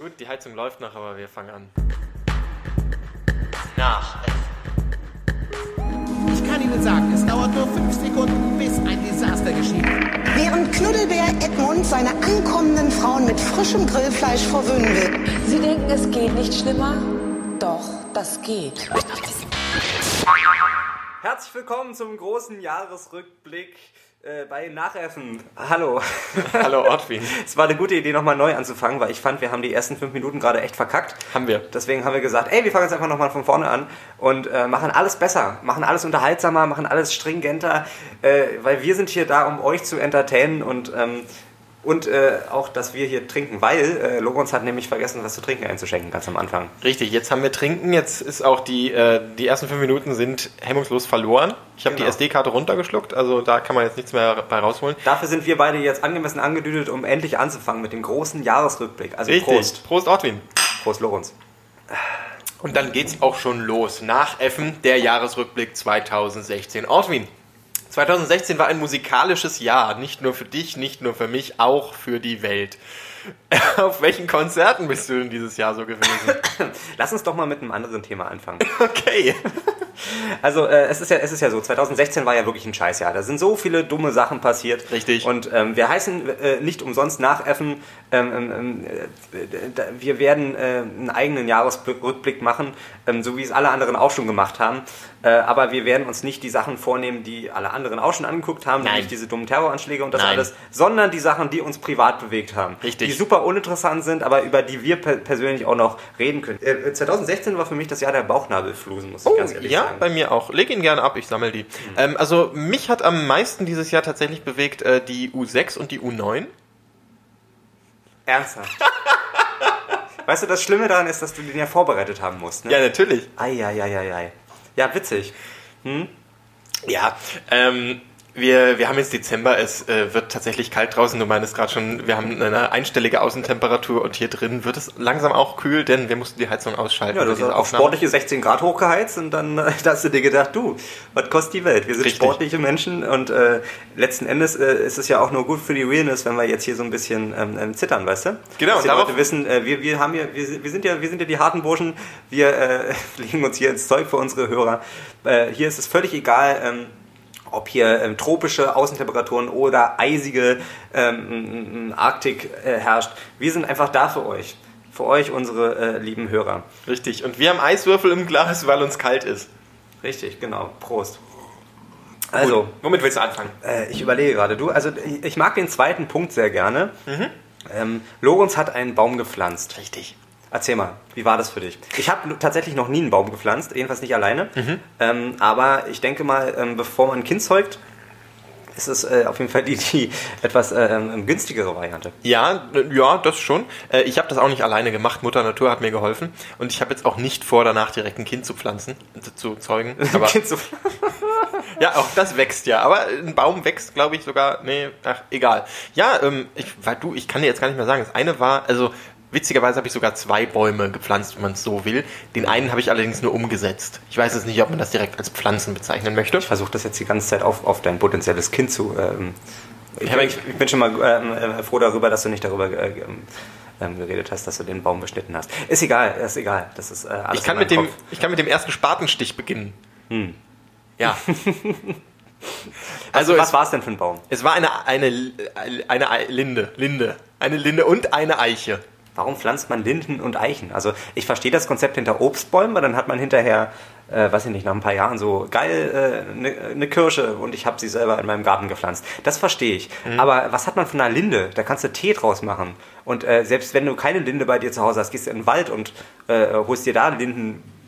Gut, die Heizung läuft noch, aber wir fangen an. Nach. Ich kann Ihnen sagen, es dauert nur fünf Sekunden, bis ein Desaster geschieht. Während Knuddelbär Edmund seine ankommenden Frauen mit frischem Grillfleisch verwöhnen will. Sie denken, es geht nicht schlimmer? Doch, das geht. Herzlich willkommen zum großen Jahresrückblick äh, bei Nachäffen. Hallo. Hallo Ortwin. Es war eine gute Idee, nochmal neu anzufangen, weil ich fand, wir haben die ersten fünf Minuten gerade echt verkackt. Haben wir. Deswegen haben wir gesagt, ey, wir fangen jetzt einfach nochmal von vorne an und äh, machen alles besser, machen alles unterhaltsamer, machen alles stringenter, äh, weil wir sind hier da, um euch zu entertainen und ähm, und äh, auch, dass wir hier trinken, weil äh, Lorenz hat nämlich vergessen, was zu trinken einzuschenken, ganz am Anfang. Richtig, jetzt haben wir Trinken. Jetzt ist auch die, äh, die ersten fünf Minuten sind hemmungslos verloren. Ich habe Genau. die SD-Karte runtergeschluckt, also da kann man jetzt nichts mehr bei rausholen. Dafür sind wir beide jetzt angemessen angedüdelt, um endlich anzufangen mit dem großen Jahresrückblick. Also Richtig. Prost. Prost Ortwin. Prost, Lorenz. Und dann geht's auch schon los. Nachäffen, der Jahresrückblick 2016. Ortwin, 2016 war ein musikalisches Jahr. Nicht nur für dich, nicht nur für mich, auch für die Welt. Auf welchen Konzerten bist du denn dieses Jahr so gewesen? Lass uns doch mal mit einem anderen Thema anfangen. Okay. Also äh, es, ist ja, es ist ja so, 2016 war ja wirklich ein Scheißjahr. Da sind so viele dumme Sachen passiert. Richtig. Und ähm, wir heißen äh, nicht umsonst nachäffen. Ähm, ähm, äh, da- wir werden äh, einen eigenen Jahresrückblick machen, ähm, so wie es alle anderen auch schon gemacht haben. Äh, aber wir werden uns nicht die Sachen vornehmen, die alle anderen auch schon angeguckt haben, Nein. nämlich diese dummen Terroranschläge und das Nein. alles, sondern die Sachen, die uns privat bewegt haben. Richtig. Die super uninteressant sind, aber über die wir per persönlich auch noch reden können. Äh, 2016 war für mich das Jahr der Bauchnabelflusen, muss ich Oh, ganz ehrlich ja, sagen. Bei mir auch. Leg ihn gerne ab, ich sammle die. Ähm, also mich hat am meisten dieses Jahr tatsächlich bewegt äh, die U6 und die U9. Ernsthaft. weißt du, das Schlimme daran ist, dass du den ja vorbereitet haben musst. Ne? Ja, natürlich. Eieieiei. Ja, witzig. Ja, ähm, wir, wir haben jetzt Dezember, es äh, wird tatsächlich kalt draußen. Du meinst gerade schon, wir haben eine einstellige Außentemperatur und hier drin wird es langsam auch kühl, denn wir mussten die Heizung ausschalten. Ja, du hast auf sportliche 16 Grad hochgeheizt und dann äh, hast du dir gedacht, du, was kostet die Welt? Wir sind Richtig. sportliche Menschen und äh, letzten Endes äh, ist es ja auch nur gut für die Realness, wenn wir jetzt hier so ein bisschen ähm, ähm, zittern, weißt du? Genau, Dass die Leute wissen, äh, wir, wir haben hier, wir, sind- wir sind ja, wir sind ja die harten Burschen, wir äh, legen uns hier ins Zeug für unsere Hörer. Hier ist es völlig egal, ähm, ob hier ähm, tropische Außentemperaturen oder eisige ähm, Arktik äh, herrscht. Wir sind einfach da für euch. Für euch, unsere äh, lieben Hörer. Richtig. Und wir haben Eiswürfel im Glas, weil uns kalt ist. Richtig, genau. Prost. Also, Gut. womit willst du anfangen? äh, ich überlege gerade. Du, also ich, ich mag den zweiten Punkt sehr gerne. Ähm, Lorenz hat einen Baum gepflanzt. Richtig. Erzähl mal, wie war das für dich? Ich habe tatsächlich noch nie einen Baum gepflanzt, jedenfalls nicht alleine. Ähm, aber ich denke mal, ähm, bevor man ein Kind zeugt, ist es äh, auf jeden Fall die, die etwas äh, ähm, günstigere Variante. Ja, äh, ja, das schon. Äh, Ich habe das auch nicht alleine gemacht. Mutter Natur hat mir geholfen. Und ich habe jetzt auch nicht vor, danach direkt ein Kind zu pflanzen, äh, zu zeugen. Aber Kind zu Ja, auch das wächst ja. Aber ein Baum wächst, glaube ich, sogar. Nee, ach, egal. Ja, ähm, ich, weil du, ich kann dir jetzt gar nicht mehr sagen. Das eine war, also witzigerweise habe ich sogar zwei Bäume gepflanzt, wenn man es so will. Den einen habe ich allerdings nur umgesetzt. Ich weiß jetzt nicht, ob man das direkt als Pflanzen bezeichnen möchte. Ich versuche das jetzt die ganze Zeit auf, auf dein potenzielles Kind zu. Ähm, ich, ich, ich bin schon mal ähm, äh, froh darüber, dass du nicht darüber äh, ähm, ähm, geredet hast, dass du den Baum beschnitten hast. Ist egal, ist egal. Das ist äh, alles Ich kann, mit dem, Kopf. ich kann mit dem ersten Spatenstich beginnen. Ja. Also, also was war es denn für ein Baum? es war eine, eine, eine Ei- Linde. Linde. Eine Linde und eine Eiche. Warum pflanzt man Linden und Eichen? Also ich verstehe das Konzept hinter Obstbäumen, weil dann hat man hinterher, äh, weiß ich nicht, nach ein paar Jahren so geil eine äh, ne Kirsche und ich habe sie selber in meinem Garten gepflanzt. Das verstehe ich. Aber was hat man von einer Linde? Da kannst du Tee draus machen. Und äh, selbst wenn du keine Linde bei dir zu Hause hast, gehst du in den Wald und äh, holst dir da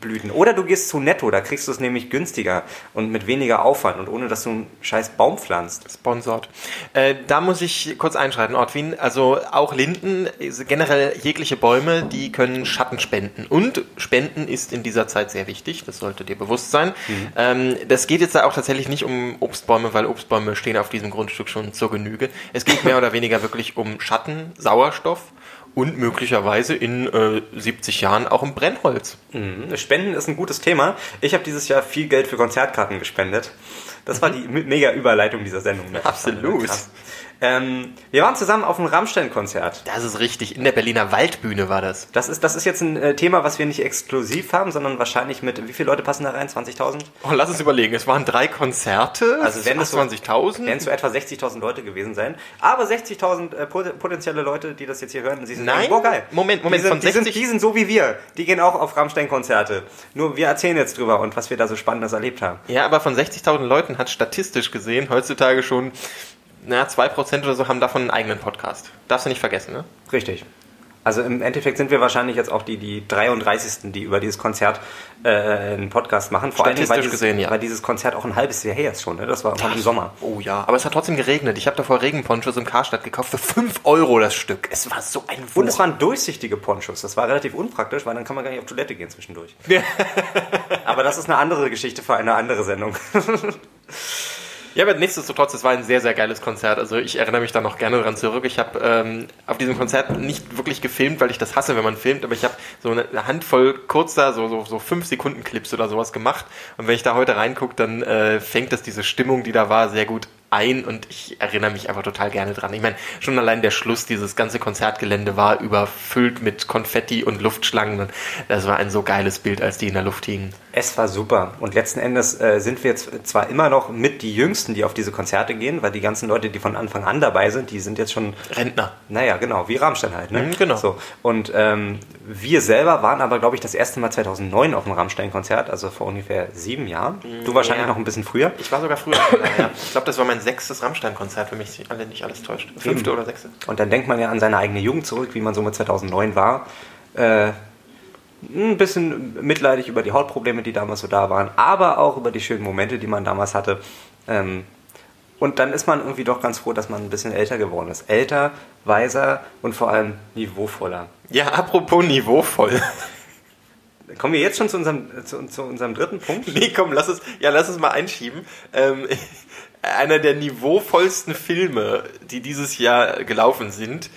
Lindenblüten. Oder du gehst zu Netto, da kriegst du es nämlich günstiger und mit weniger Aufwand und ohne dass du einen scheiß Baum pflanzt. Sponsored. Äh, da muss ich kurz einschreiten, Ortwin. Also auch Linden, generell jegliche Bäume, die können Schatten spenden. Und Spenden ist in dieser Zeit sehr wichtig, das sollte dir bewusst sein. Ähm, das geht jetzt da auch tatsächlich nicht um Obstbäume, weil Obstbäume stehen auf diesem Grundstück schon zur Genüge. Es geht mehr oder weniger wirklich um Schatten, Sauerstoff und möglicherweise in äh, 70 Jahren auch um Brennholz. Mhm. Spenden ist ein gutes Thema. Ich habe dieses Jahr viel Geld für Konzertkarten gespendet. Das war die me- mega Überleitung dieser Sendung. Absolut. Ähm, wir waren zusammen auf einem Rammstein-Konzert. Das ist richtig. In der Berliner Waldbühne war das. Das ist, das ist jetzt ein äh, Thema, was wir nicht exklusiv haben, sondern wahrscheinlich mit, wie viele Leute passen da rein? 20.000? Oh, lass uns überlegen. Es waren drei Konzerte. Also werden es so- 20.000. Werden es so etwa 60.000 Leute gewesen sein. Aber 60.000 äh, pot- potenzielle Leute, die das jetzt hier hören, sie sind Nein. boah, geil. Moment, Moment, Die sind, von die, sind, 60 die sind so wie wir. Die gehen auch auf Rammstein-Konzerte. Nur wir erzählen jetzt drüber und was wir da so Spannendes erlebt haben. Ja, aber von 60.000 Leuten hat statistisch gesehen heutzutage schon, na, 2% oder so haben davon einen eigenen Podcast. Darfst du nicht vergessen, ne? Richtig. Also im Endeffekt sind wir wahrscheinlich jetzt auch die, die 33. die über dieses Konzert äh, einen Podcast machen. Vor Dingen, weil dieses, gesehen, ja. weil dieses Konzert auch ein halbes Jahr her ist schon. Ne? Das war irgendwann im Sommer. Oh ja, aber es hat trotzdem geregnet. Ich habe davor Regenponchos im Karstadt gekauft für 5 Euro das Stück. Es war so ein Und es waren durchsichtige Ponchos. Das war relativ unpraktisch, weil dann kann man gar nicht auf Toilette gehen zwischendurch. Aber das ist eine andere Geschichte für eine andere Sendung. Ja, aber nichtsdestotrotz, es war ein sehr, sehr geiles Konzert. Also ich erinnere mich da noch gerne dran zurück. Ich habe ähm, auf diesem Konzert nicht wirklich gefilmt, weil ich das hasse, wenn man filmt, aber ich habe so eine Handvoll kurzer, so, so, so fünf Sekunden Clips oder sowas gemacht. Und wenn ich da heute reingucke, dann äh, fängt das diese Stimmung, die da war, sehr gut ein und ich erinnere mich einfach total gerne dran. Ich meine, schon allein der Schluss, dieses ganze Konzertgelände war überfüllt mit Konfetti und Luftschlangen. Und das war ein so geiles Bild, als die in der Luft hingen. Es war super. Und letzten Endes äh, sind wir jetzt zwar immer noch mit die Jüngsten, die auf diese Konzerte gehen, weil die ganzen Leute, die von Anfang an dabei sind, die sind jetzt schon Rentner. Naja, genau, wie Rammstein halt. Ne? Mhm, genau. So. Und ähm, wir selber waren aber, glaube ich, das erste Mal 2009 auf einem Rammstein-Konzert, also vor ungefähr sieben Jahren. Du wahrscheinlich ja. noch ein bisschen früher. Ich war sogar früher. ja. Ich glaube, das war mein sechstes Rammstein-Konzert, wenn mich alle nicht alles täuscht. Fünfte Eben. oder sechste. Und dann denkt man ja an seine eigene Jugend zurück, wie man so mit 2009 war. Äh, ein bisschen mitleidig über die Hautprobleme, die damals so da waren, aber auch über die schönen Momente, die man damals hatte. Ähm, und dann ist man irgendwie doch ganz froh, dass man ein bisschen älter geworden ist. Älter, weiser und vor allem niveauvoller. Ja, apropos niveauvoll. Kommen wir jetzt schon zu unserem, zu, zu unserem dritten Punkt? nee, komm, lass es, ja, lass es mal einschieben. Ähm, einer der niveauvollsten Filme, die dieses Jahr gelaufen sind.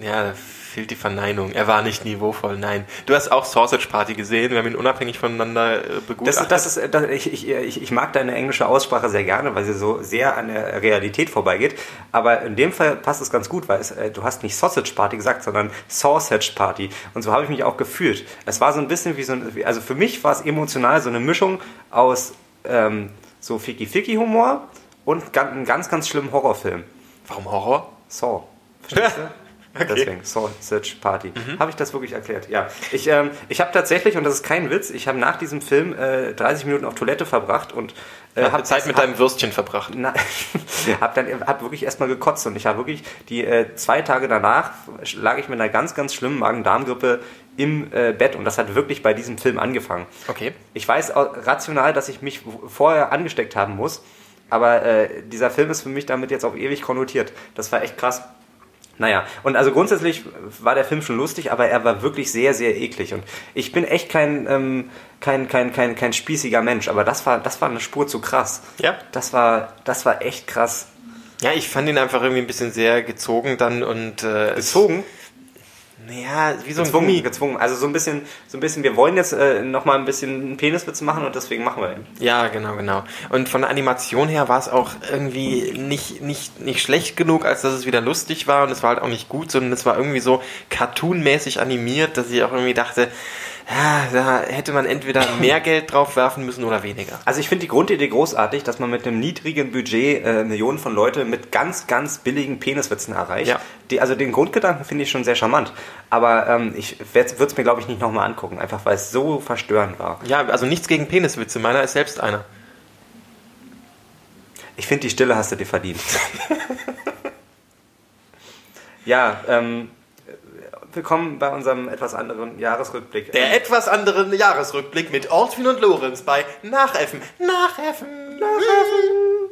Ja, da fehlt die Verneinung. Er war nicht niveauvoll, nein. Du hast auch Sausage Party gesehen. Wir haben ihn unabhängig voneinander äh, Das, begutachtet. das ist, das, ich, ich, ich, ich mag deine englische Aussprache sehr gerne, weil sie so sehr an der Realität vorbeigeht. Aber in dem Fall passt es ganz gut, weil es, äh, du hast nicht Sausage Party gesagt, sondern Sausage Party. Und so habe ich mich auch gefühlt. Es war so ein bisschen wie so ein, also für mich war es emotional so eine Mischung aus ähm, so Ficky-Ficky-Humor und einem ganz, ganz schlimmen Horrorfilm. Warum Horror? Saw. Verstehst du? Okay. Deswegen, Sausage Party. Habe ich das wirklich erklärt? Ja. Ich, ähm, ich habe tatsächlich, und das ist kein Witz, ich habe nach diesem Film äh, 30 Minuten auf Toilette verbracht und äh, Hab habe Zeit mit deinem Würstchen verbracht. na, hab dann hab wirklich erstmal gekotzt und ich habe wirklich die äh, zwei Tage danach lag ich mit einer ganz, ganz schlimmen Magen-Darm-Grippe im äh, Bett und das hat wirklich bei diesem Film angefangen. Okay. Ich weiß rational, dass ich mich vorher angesteckt haben muss, aber äh, dieser Film ist für mich damit jetzt auf ewig konnotiert. Das war echt krass. Naja, und also grundsätzlich war der Film schon lustig, aber er war wirklich sehr, sehr eklig. Und ich bin echt kein, ähm, kein, kein, kein, kein spießiger Mensch, aber das war, das war eine Spur zu krass. Ja. Das war, das war echt krass. Ja, ich fand ihn einfach irgendwie ein bisschen sehr gezogen dann und äh, Gezogen? Ja, wie so ein Gezwungen, Gummi. gezwungen. Also so ein bisschen, so ein bisschen, wir wollen jetzt äh, nochmal ein bisschen einen Peniswitz machen und deswegen machen wir den. Ja, genau, genau. Und von der Animation her war es auch irgendwie nicht, nicht, nicht schlecht genug, als dass es wieder lustig war und es war halt auch nicht gut, sondern es war irgendwie so cartoonmäßig animiert, dass ich auch irgendwie dachte, ja, da hätte man entweder mehr Geld drauf werfen müssen oder weniger. Also ich finde die Grundidee großartig, dass man mit einem niedrigen Budget äh, Millionen von Leute mit ganz, ganz billigen Peniswitzen erreicht. Ja. Die, also den Grundgedanken finde ich schon sehr charmant. Aber ähm, ich würde es mir, glaube ich, nicht nochmal angucken, einfach weil es so verstörend war. Ja, also nichts gegen Peniswitze, meiner ist selbst einer. Ich finde, die Stille hast du dir verdient. ja, ähm, willkommen bei unserem etwas anderen Jahresrückblick. Der etwas anderen Jahresrückblick mit Altwin und Lorenz bei Nachäffen. Nachäffen. Nachäffen.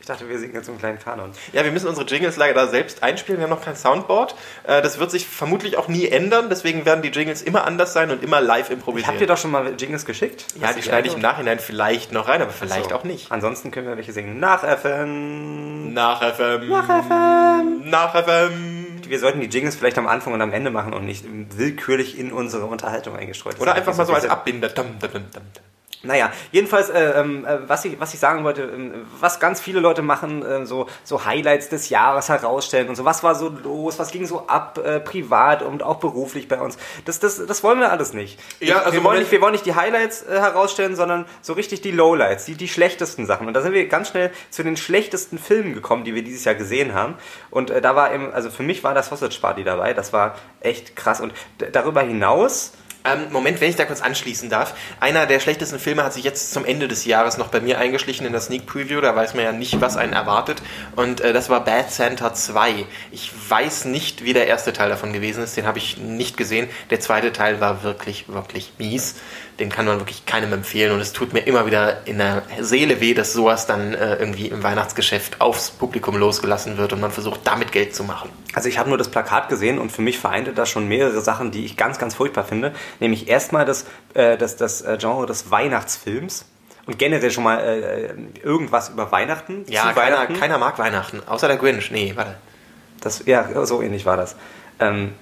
ich dachte, wir singen jetzt einen kleinen Kanon. Ja, wir müssen unsere Jingles leider selbst einspielen. Wir haben noch kein Soundboard. Äh, Das wird sich vermutlich auch nie ändern. Deswegen werden die Jingles immer anders sein und immer live Ich improvisiert. habe dir doch schon mal Jingles geschickt. ja, die schneide ich im also? Nachhinein vielleicht noch rein, aber vielleicht So. auch nicht. Ansonsten können wir welche singen. Nachäffen. Nach FM. Nach FM. Nach FM. Wir sollten die Jingles vielleicht am Anfang und am Ende machen und nicht willkürlich in unsere Unterhaltung eingestreut. Oder einfach mal so als ab. Abbinder. Dum, dum, dum, dum. Naja, jedenfalls, äh, ähm, äh, was, ich, was ich sagen wollte, ähm, was ganz viele Leute machen, äh, so, so Highlights des Jahres herausstellen und so, was war so los, was ging so ab, äh, privat und auch beruflich bei uns. Das, das, das wollen wir alles nicht. Ja, also wir, wollen nicht wir wollen nicht die Highlights äh, herausstellen, sondern so richtig die Lowlights, die, die schlechtesten Sachen. Und da sind wir ganz schnell zu den schlechtesten Filmen gekommen, die wir dieses Jahr gesehen haben. Und äh, da war eben, also für mich war das Sausage Party dabei, das war echt krass. Und darüber hinaus, Ähm, Moment, wenn ich da kurz anschließen darf. Einer der schlechtesten Filme hat sich jetzt zum Ende des Jahres noch bei mir eingeschlichen in der Sneak Preview. Da weiß man ja nicht, was einen erwartet. Und äh, das war Bad Santa 2. Ich weiß nicht, wie der erste Teil davon gewesen ist. Den habe ich nicht gesehen. Der zweite Teil war wirklich, wirklich mies. Den kann man wirklich keinem empfehlen. Und es tut mir immer wieder in der Seele weh, dass sowas dann äh, irgendwie im Weihnachtsgeschäft aufs Publikum losgelassen wird und man versucht, damit Geld zu machen. Also ich habe nur das Plakat gesehen und für mich vereinte das schon mehrere Sachen, die ich ganz, ganz furchtbar finde. Nämlich erstmal das, äh, das, das äh, Genre des Weihnachtsfilms und generell schon mal äh, irgendwas über Weihnachten. Ja, keiner, Weihnachten. keiner mag Weihnachten. Außer der Grinch. Nee, warte. Das, ja, so ähnlich war das. Ähm,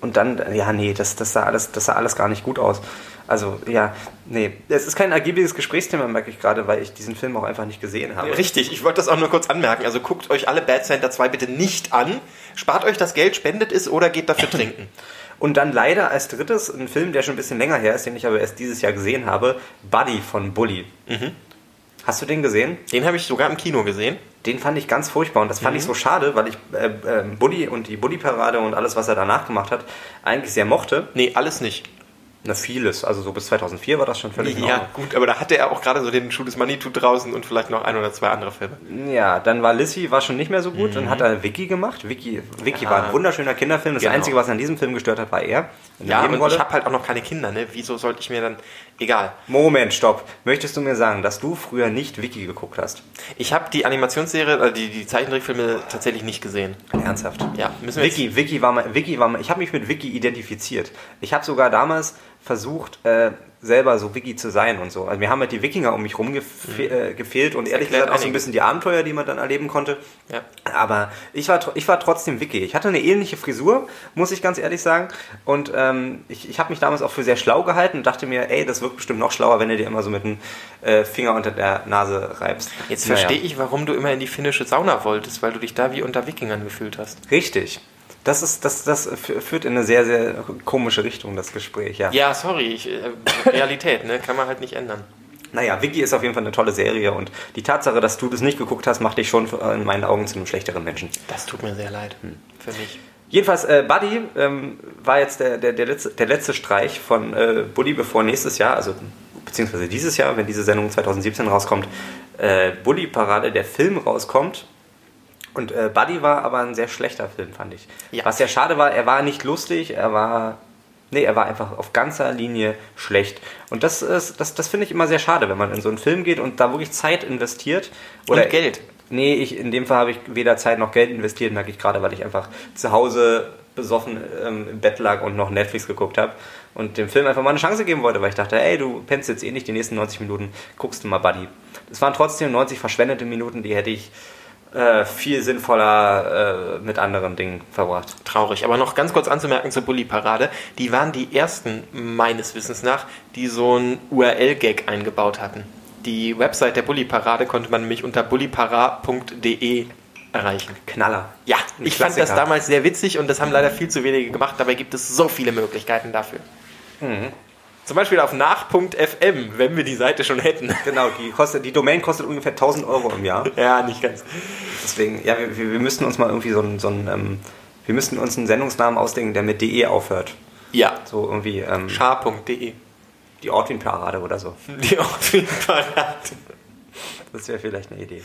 und dann, äh, ja, nee, das, das, sah alles, das sah alles gar nicht gut aus. Also, ja, nee. Es ist kein ergiebiges Gesprächsthema, merke ich gerade, weil ich diesen Film auch einfach nicht gesehen habe. Richtig, ich wollte das auch nur kurz anmerken. Also guckt euch alle Bad Center 2 bitte nicht an. Spart euch das Geld, spendet es oder geht dafür trinken. Und dann leider als drittes ein Film, der schon ein bisschen länger her ist, den ich aber erst dieses Jahr gesehen habe, Buddy von Bully. Hast du den gesehen? Den habe ich sogar im Kino gesehen. Den fand ich ganz furchtbar und das fand ich so schade, weil ich äh, äh, Bully und die Bully-Parade und alles, was er danach gemacht hat, eigentlich sehr mochte. Nee, alles nicht. Na, vieles. Also so bis 2004 war das schon völlig Ja, gut, aber da hatte er auch gerade so den Schuh des Manitou draußen und vielleicht noch ein oder zwei andere Filme. Ja, dann war Lissy war schon nicht mehr so gut. Dann hat er Vicky gemacht. Vicky, Vicky Ja. war ein wunderschöner Kinderfilm. Das Genau. Einzige, was an diesem Film gestört hat, war er. Ja, und ich habe halt auch noch keine Kinder, ne? Wieso sollte ich mir dann... Egal. Moment, stopp. Möchtest du mir sagen, dass du früher nicht Vicky geguckt hast? Ich habe die Animationsserie, äh, die, die Zeichentrickfilme tatsächlich nicht gesehen. Ernsthaft? Ja, müssen wir jetzt- Vicky, Vicky war mal, Vicky war mal, ich habe mich mit Vicky identifiziert. Ich habe sogar damals versucht, äh, selber so Vicky zu sein und so. Also mir haben halt die Wikinger um mich rum gefe äh, gefehlt und ehrlich erklärt gesagt auch so ein bisschen die Abenteuer, die man dann erleben konnte. Ja. Aber ich war, ich war trotzdem Vicky. Ich hatte eine ähnliche Frisur, muss ich ganz ehrlich sagen. Und ähm, ich, ich habe mich damals auch für sehr schlau gehalten und dachte mir, ey, das wirkt bestimmt noch schlauer, wenn du dir immer so mit dem äh, Finger unter der Nase reibst. Jetzt Naja. verstehe ich, warum du immer in die finnische Sauna wolltest, weil du dich da wie unter Wikingern gefühlt hast. Richtig. Das, ist, das, das fü- führt in eine sehr, sehr komische Richtung, das Gespräch, ja. Ja, sorry, ich, äh, Realität, ne? Kann man halt nicht ändern. Naja, Vicky ist auf jeden Fall eine tolle Serie und die Tatsache, dass du das nicht geguckt hast, macht dich schon äh, in meinen Augen zu einem schlechteren Menschen. Das tut mir sehr leid. Hm. Für mich. Jedenfalls, äh, Buddy ähm, war jetzt der, der, der, letzte, der letzte Streich von äh, Bully, bevor nächstes Jahr, also beziehungsweise dieses Jahr, wenn diese Sendung 2017 rauskommt, äh, Bully-Parade, der Film rauskommt. Und äh, Buddy war aber ein sehr schlechter Film, fand ich. Ja. Was sehr schade war, er war nicht lustig, er war. Nee, er war einfach auf ganzer Linie schlecht. Und das ist, das, das finde ich immer sehr schade, wenn man in so einen Film geht und da wirklich Zeit investiert. Und Geld. Nee, ich, in dem Fall habe ich weder Zeit noch Geld investiert, merke ich gerade, weil ich einfach zu Hause besoffen ähm, im Bett lag und noch Netflix geguckt habe und dem Film einfach mal eine Chance geben wollte, weil ich dachte, ey, du pennst jetzt eh nicht die nächsten 90 Minuten, guckst du mal Buddy. Es waren trotzdem 90 verschwendete Minuten, die hätte ich äh, viel sinnvoller äh, mit anderen Dingen verbracht. Traurig. Aber noch ganz kurz anzumerken zur Bully-Parade. Die waren die ersten, meines Wissens nach, die so einen URL-Gag eingebaut hatten. Die Website der Bully-Parade konnte man nämlich unter bullypara.de erreichen. Knaller. Ja, Ein ich fand das Klassiker. damals sehr witzig und das haben leider viel zu wenige gemacht. Dabei gibt es so viele Möglichkeiten dafür. Mhm. Zum Beispiel auf nach.fm, wenn wir die Seite schon hätten. Genau, die, kostet, die Domain kostet ungefähr 1000 Euro im Jahr. Ja, nicht ganz. Deswegen, ja, wir, wir müssten uns mal irgendwie so einen, so ähm, wir müssten uns einen Sendungsnamen ausdenken, der mit de aufhört. Ja, So irgendwie ähm, schar.de. die Ortwin-Parade oder so. Die Ortwin-Parade. Das wäre vielleicht eine Idee.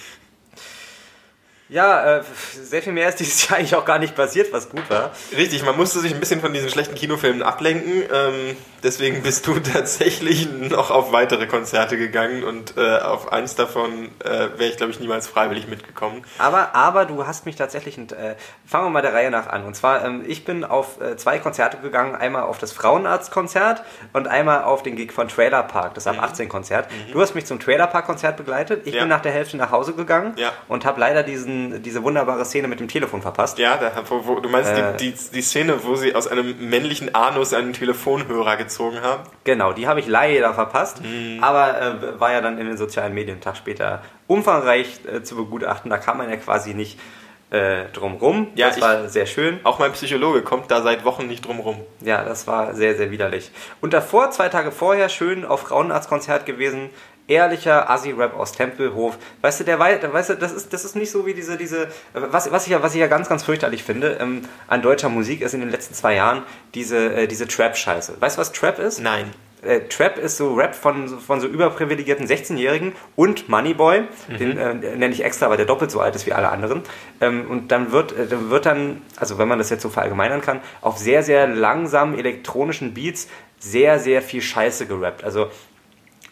Ja, äh, sehr viel mehr ist dieses Jahr eigentlich auch gar nicht passiert, was gut war. Richtig, man musste sich ein bisschen von diesen schlechten Kinofilmen ablenken. Ähm, deswegen bist du tatsächlich noch auf weitere Konzerte gegangen und äh, auf eins davon äh, wäre ich, glaube ich, niemals freiwillig mitgekommen. Aber, aber du hast mich tatsächlich, äh, fangen wir mal der Reihe nach an. Und zwar, ähm, ich bin auf äh, zwei Konzerte gegangen, einmal auf das Frauenarztkonzert und einmal auf den Gig von Trailer Park, das ab 18 Konzert. Du hast mich zum Trailer Park Konzert begleitet. Ich Ja. bin nach der Hälfte nach Hause gegangen Ja. und habe leider diesen diesen, diese wunderbare Szene mit dem Telefon verpasst. Ja, da, wo, wo, du meinst Äh. die, die, die Szene, wo sie aus einem männlichen Anus einen Telefonhörer gezogen haben? Genau, die habe ich leider verpasst, Mhm. aber äh, war ja dann in den sozialen Medien einen Tag später umfangreich äh, zu begutachten. Da kam man ja quasi nicht äh, drum rum. Ja, das ich- war sehr schön. Auch mein Psychologe kommt da seit Wochen nicht drum rum. Ja, das war sehr, sehr widerlich. Und davor, zwei Tage vorher, schön auf Frauenarztkonzert gewesen. Ehrlicher Assi-Rap aus Tempelhof. Weißt du, der, wei- der weißt du, das ist, das ist nicht so wie diese, diese, was, was, ich, ja- was ich ja ganz, ganz fürchterlich finde ähm, an deutscher Musik ist in den letzten zwei Jahren diese, äh, diese Trap-Scheiße. Weißt du, was Trap ist? Nein. äh, Trap ist so Rap von, von so überprivilegierten 16-Jährigen und Moneyboy, den äh, nenne ich extra, weil der doppelt so alt ist wie alle anderen. Ähm, und dann wird, äh, dann wird dann, also wenn man das jetzt so verallgemeinern kann, auf sehr, sehr langsamen elektronischen Beats sehr, sehr viel Scheiße gerappt. Also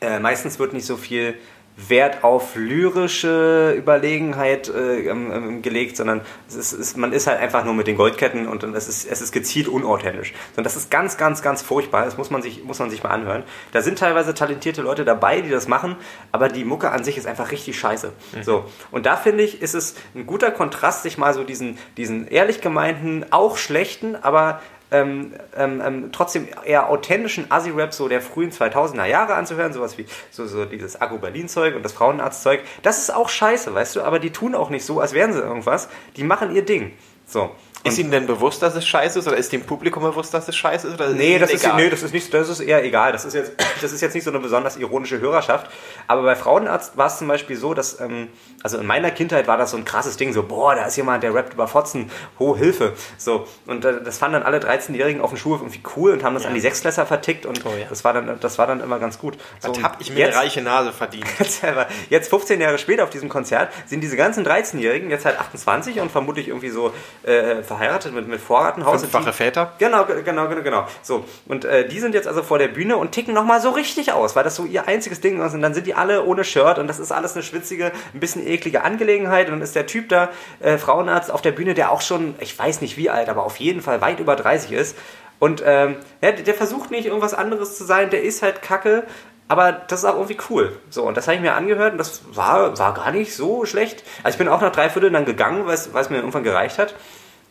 äh, meistens wird nicht so viel Wert auf lyrische Überlegenheit äh, ähm, ähm, gelegt, sondern es ist, es, man ist halt einfach nur mit den Goldketten und dann- es ist, es ist gezielt unauthentisch. Und das ist ganz, ganz, ganz furchtbar. Das muss man, sich, muss man sich mal anhören. Da sind teilweise talentierte Leute dabei, die das machen, aber die Mucke an sich ist einfach richtig scheiße. So. Und da finde ich, ist es ein guter Kontrast, sich mal so diesen, diesen ehrlich gemeinten, auch schlechten, aber ähm, ähm, ähm, trotzdem eher authentischen Assi-Rap so der frühen 2000er Jahre anzuhören, sowas wie so, so dieses Agro Berlin-Zeug und das Frauenarzt-Zeug, das ist auch scheiße, weißt du, aber die tun auch nicht so, als wären sie irgendwas, die machen ihr Ding. So. Ist Ihnen denn bewusst, dass es scheiße ist? Oder ist dem Publikum bewusst, dass es scheiße ist? Oder Nee, Ihnen das ist, nee, das ist nicht, das ist eher egal. Das ist jetzt, das ist jetzt nicht so eine besonders ironische Hörerschaft. Aber bei Frauenarzt war es zum Beispiel so, dass, ähm, also in meiner Kindheit war das so ein krasses Ding, so, boah, da ist jemand, der rappt über Fotzen, ho, Hilfe. So. Und äh, das fanden dann alle 13-Jährigen auf dem Schulhof irgendwie cool und haben das an die Sechsklässer vertickt und Oh ja. das war dann, das war dann immer ganz gut. So, Was und hab ich mir jetzt, eine reiche Nase verdient? Jetzt 15 Jahre später auf diesem Konzert sind diese ganzen 13-Jährigen jetzt halt 28 und vermutlich irgendwie so äh, verheiratet mit, mit Vorgartenhaus. Fünffache Väter? Genau, ge- genau, genau, genau. So, und äh, die sind jetzt also vor der Bühne und ticken nochmal so richtig aus, weil das so ihr einziges Ding ist. Und dann sind die alle ohne Shirt und das ist alles eine schwitzige, ein bisschen eklige Angelegenheit. Und dann ist der Typ da, äh, Frauenarzt auf der Bühne, der auch schon, ich weiß nicht wie alt, aber auf jeden Fall weit über 30 ist. Und ähm, ja, der versucht nicht irgendwas anderes zu sein, der ist halt kacke. Aber das ist auch irgendwie cool. So, und das habe ich mir angehört und das war, war gar nicht so schlecht. Also ich bin auch nach drei Vierteln dann gegangen, weil es mir irgendwann gereicht hat.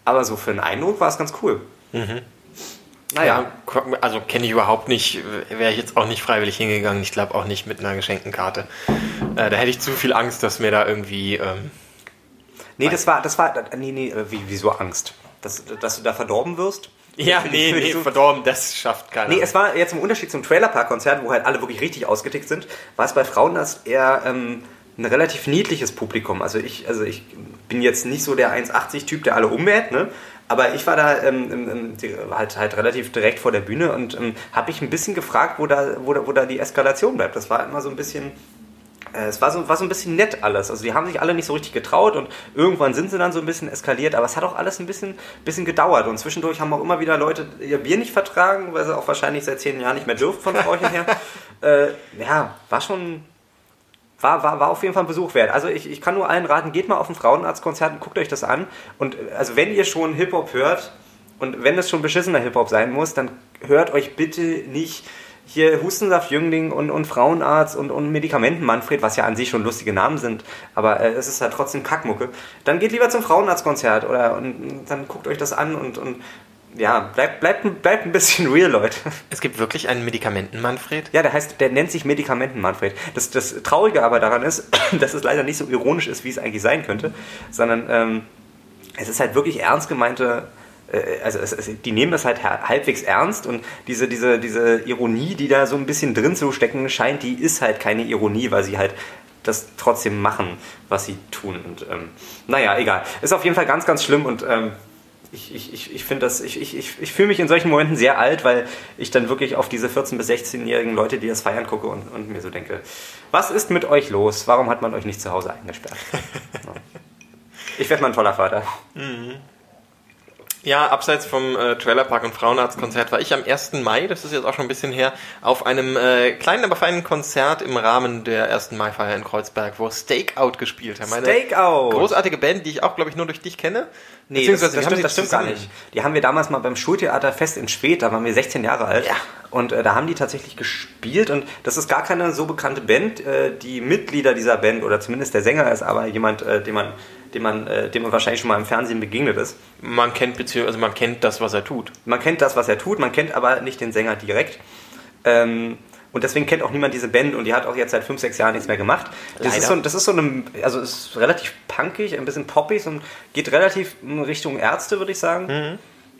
Aber so für einen Eindruck war es ganz cool. Naja, Ja, also kenne ich überhaupt nicht. Wäre ich jetzt auch nicht freiwillig hingegangen. Ich glaube auch nicht mit einer geschenkten Karte. Äh, da hätte ich zu viel Angst, dass mir da irgendwie. Ähm, nee, das war, das war, nee, nee, äh, wie, wieso Angst? Dass, dass du da verdorben wirst? ja, nee, nee, So- verdorben, das schafft keiner. Nee, es war jetzt im Unterschied zum Trailerpark-Konzert, wo halt alle wirklich richtig ausgetickt sind, war es bei Frauenarzt eher ähm, ein relativ niedliches Publikum. Also ich, also ich bin jetzt nicht so der 1,80-Typ, der alle ummäht, ne? Aber ich war da ähm, ähm, ähm, halt, halt relativ direkt vor der Bühne und ähm, habe mich ein bisschen gefragt, wo da, wo, da, wo da die Eskalation bleibt. Das war immer so ein bisschen, äh, es war so, war so ein bisschen nett alles. Also die haben sich alle nicht so richtig getraut und irgendwann sind sie dann so ein bisschen eskaliert, aber es hat auch alles ein bisschen, bisschen gedauert. Und zwischendurch haben auch immer wieder Leute ihr Bier nicht vertragen, weil sie auch wahrscheinlich seit zehn Jahren nicht mehr dürfen von Frauchen her. äh, ja, war schon. War, war, war auf jeden Fall ein Besuch wert. Also ich, ich kann nur allen raten, geht mal auf ein Frauenarztkonzert und guckt euch das an. Und äh, also wenn ihr schon Hip-Hop hört und wenn es schon beschissener Hip-Hop sein muss, dann hört euch bitte nicht hier Hustensaft Jüngling und, und Frauenarzt und, und Medikamenten Manfred, was ja an sich schon lustige Namen sind, aber äh, es ist halt trotzdem Kackmucke. Dann geht lieber zum Frauenarztkonzert oder und, und dann guckt euch das an und, und ja, bleibt, bleibt, bleibt ein bisschen real, Leute. es gibt wirklich einen Medikamenten-Manfred? Ja, der heißt, der nennt sich Medikamenten Manfred. Das, das Traurige aber daran ist, dass es leider nicht so ironisch ist, wie es eigentlich sein könnte, sondern ähm, es ist halt wirklich ernst gemeinte, äh, also es, es, die nehmen das halt ha- halbwegs ernst und diese, diese, diese Ironie, die da so ein bisschen drin zu stecken scheint, die ist halt keine Ironie, weil sie halt das trotzdem machen, was sie tun. Und ähm, naja, egal. Ist auf jeden Fall ganz, ganz schlimm und ähm, ich, ich, ich, ich finde das, ich, ich, ich, ich fühle mich in solchen Momenten sehr alt, weil ich dann wirklich auf diese 14- bis 16-jährigen Leute, die das feiern, gucke und, und mir so denke, was ist mit euch los? Warum hat man euch nicht zu Hause eingesperrt? Ich werde mal ein toller Vater. Ja, abseits vom äh, Trailerpark und Frauenarztkonzert war ich am 1. Mai, das ist jetzt auch schon ein bisschen her, auf einem äh, kleinen, aber feinen Konzert im Rahmen der 1. Mai-Feier in Kreuzberg, wo Stakeout gespielt haben. Eine Stakeout! Großartige Band, die ich auch, glaube ich, nur durch dich kenne. Nee, Beziehungsweise, das, haben sie das stimmt gar nicht. Die haben wir damals mal beim Schultheater Fest in Schwedt, da waren wir 16 Jahre alt. Ja. Und äh, da haben die tatsächlich gespielt und das ist gar keine so bekannte Band. Äh, die Mitglieder dieser Band oder zumindest der Sänger ist aber jemand, äh, den man, den man, äh, dem man wahrscheinlich schon mal im Fernsehen begegnet ist. Man kennt beziehungsweise also man kennt das, was er tut. Man kennt das, was er tut, man kennt aber nicht den Sänger direkt. Ähm, und deswegen kennt auch niemand diese Band und die hat auch jetzt seit 5, 6 Jahren nichts mehr gemacht. Das Leider. ist, so, das ist so eine, also ist relativ punkig, ein bisschen poppig und geht relativ in Richtung Ärzte, würde ich sagen.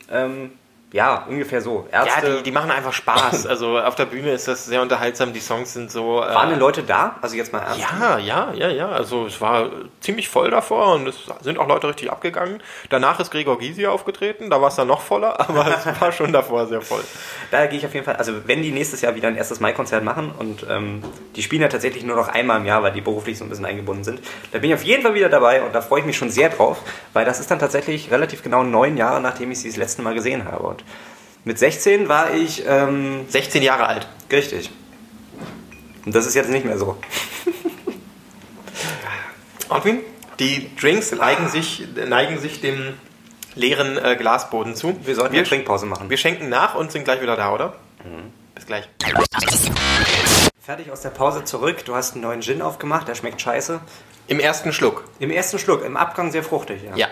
Ähm, ja, ungefähr so. Ja, Ärzte. die, die machen einfach Spaß. Also auf der Bühne ist das sehr unterhaltsam. Die Songs sind so. Äh, waren denn Leute da? Also jetzt mal ernst. Ja, ja, ja, ja. Also es war ziemlich voll davor und es sind auch Leute richtig abgegangen. Danach ist Gregor Gysi aufgetreten, da war es dann noch voller, aber es war schon davor sehr voll. Da gehe ich auf jeden Fall, also wenn die nächstes Jahr wieder ein erstes Mai-Konzert machen und ähm, die spielen ja tatsächlich nur noch einmal im Jahr, weil die beruflich so ein bisschen eingebunden sind, da bin ich auf jeden Fall wieder dabei und da freue ich mich schon sehr drauf, weil das ist dann tatsächlich relativ genau neun Jahre, nachdem ich sie das letzte Mal gesehen habe. Und mit 16 war ich ähm, 16 Jahre alt. richtig. Und das ist jetzt nicht mehr so. Ortwin? Die Drinks neigen sich, neigen sich dem leeren äh, Glasboden zu. Wir sollten eine Trinkpause machen. Wir schenken nach und sind gleich wieder da, oder? Bis gleich. Fertig aus der Pause zurück, du hast einen neuen Gin aufgemacht, der schmeckt scheiße. Im ersten Schluck. Im ersten Schluck, im Abgang sehr fruchtig, ja. Ja.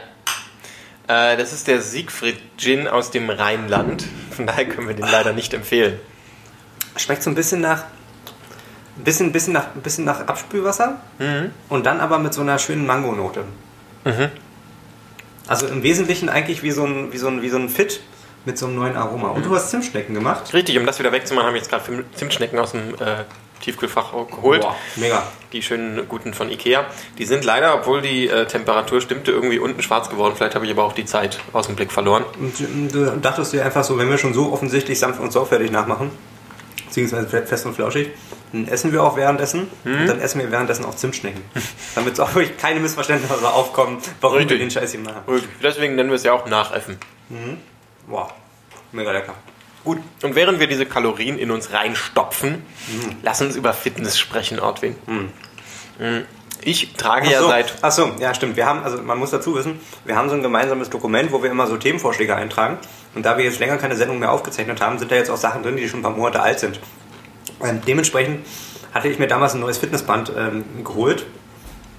Äh, das ist der Siegfried Gin aus dem Rheinland. Von daher können wir den leider nicht empfehlen. Schmeckt so ein bisschen nach. Ein bisschen, bisschen, nach, bisschen nach Abspülwasser. Und dann aber mit so einer schönen Mangonote. Also im Wesentlichen eigentlich wie so ein, wie so ein, wie so ein Fit mit so einem neuen Aroma. Und du hast Zimtschnecken gemacht. Richtig, um das wieder wegzumachen, habe ich jetzt gerade Zimtschnecken aus dem äh, Tiefkühlfach geholt. Boah, mega. Die schönen guten von Ikea. Die sind leider, obwohl die äh, Temperatur stimmte, irgendwie unten schwarz geworden. Vielleicht habe ich aber auch die Zeit aus dem Blick verloren. Und ähm, du dachtest dir einfach so, wenn wir schon so offensichtlich sanft und sorgfältig nachmachen, beziehungsweise fest und flauschig, dann essen wir auch währenddessen und dann essen wir währenddessen auch Zimtschnecken. Damit es auch wirklich keine Missverständnisse aufkommen, warum Richtig. wir den Scheiß hier machen. Deswegen nennen wir es ja auch Nachäffen. Wow, mega lecker. Gut, und während wir diese Kalorien in uns reinstopfen, lass uns über Fitness sprechen, Ortwin. Mhm. Ich trage ja so, seit. Ach so, ja stimmt. Wir haben, also man muss dazu wissen, wir haben so ein gemeinsames Dokument, wo wir immer so Themenvorschläge eintragen. Und da wir jetzt länger keine Sendung mehr aufgezeichnet haben, sind da jetzt auch Sachen drin, die schon ein paar Monate alt sind. Ähm, dementsprechend hatte ich mir damals ein neues Fitnessband ähm, geholt.